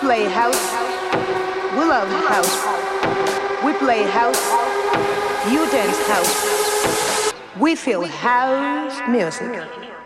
play house. We love house. We play house. You dance house. We feel house music.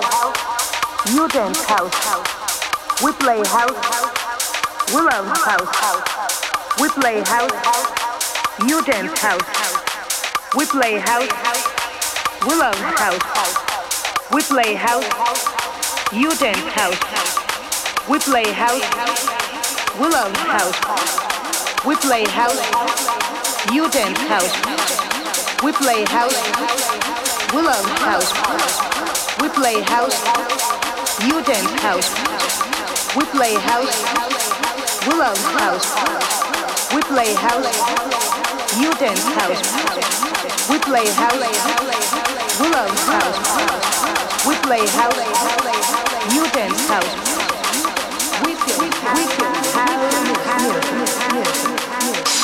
house, you dance house. We play house, we love house. We play house, you dance house. We play house, we love house. We play house, you dance house. We play house, we love house. We play house, you dance house. We play house. We love house. We play house. You dance house. We play house. We love house. We play house. You dance house. We play house. We love house. We play house. You dance house. We feel, we feel house.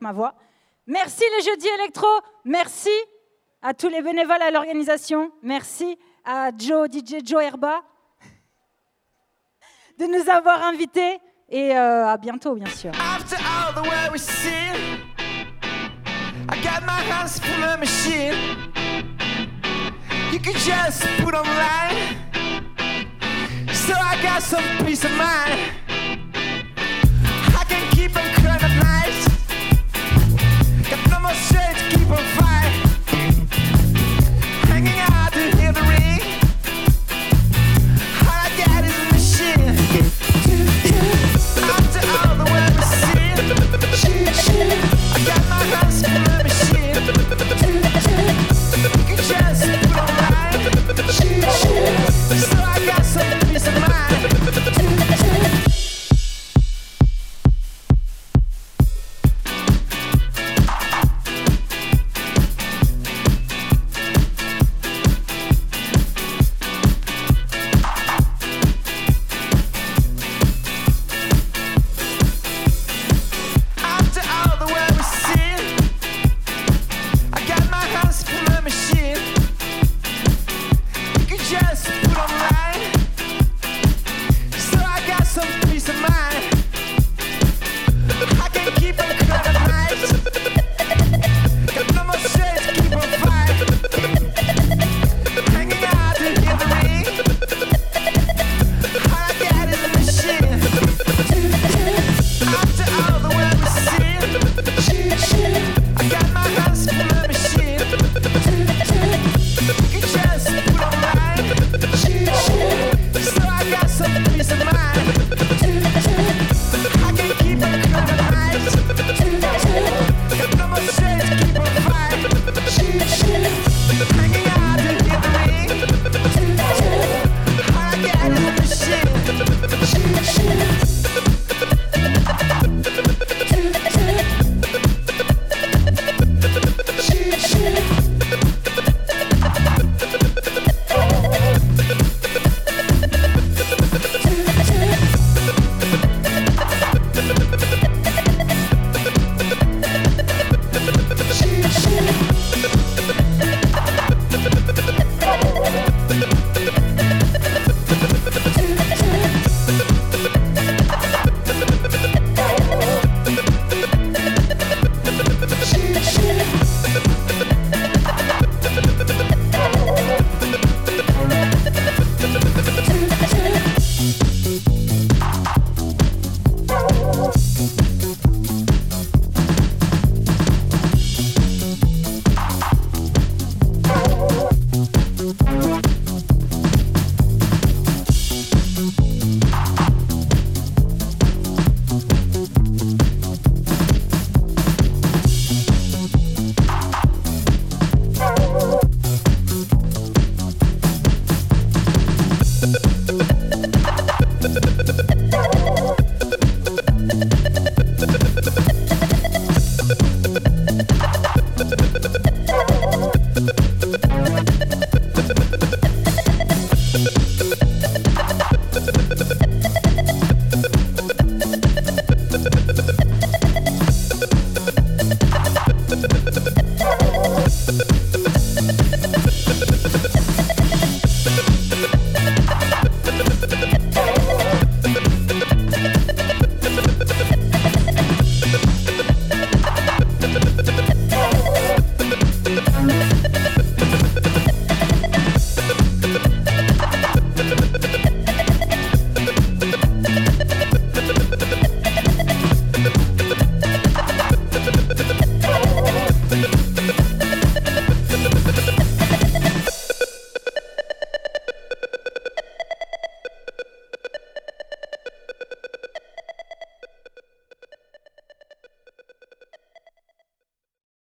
Ma voix. Merci les jeudis électro. Merci à tous les bénévoles à l'organisation. Merci à Joe, DJ Joe Herba, de nous avoir invités. Et euh, à bientôt, bien sûr. You just put. So I got some peace of mind. I can keep shades keep on fire. Thank you.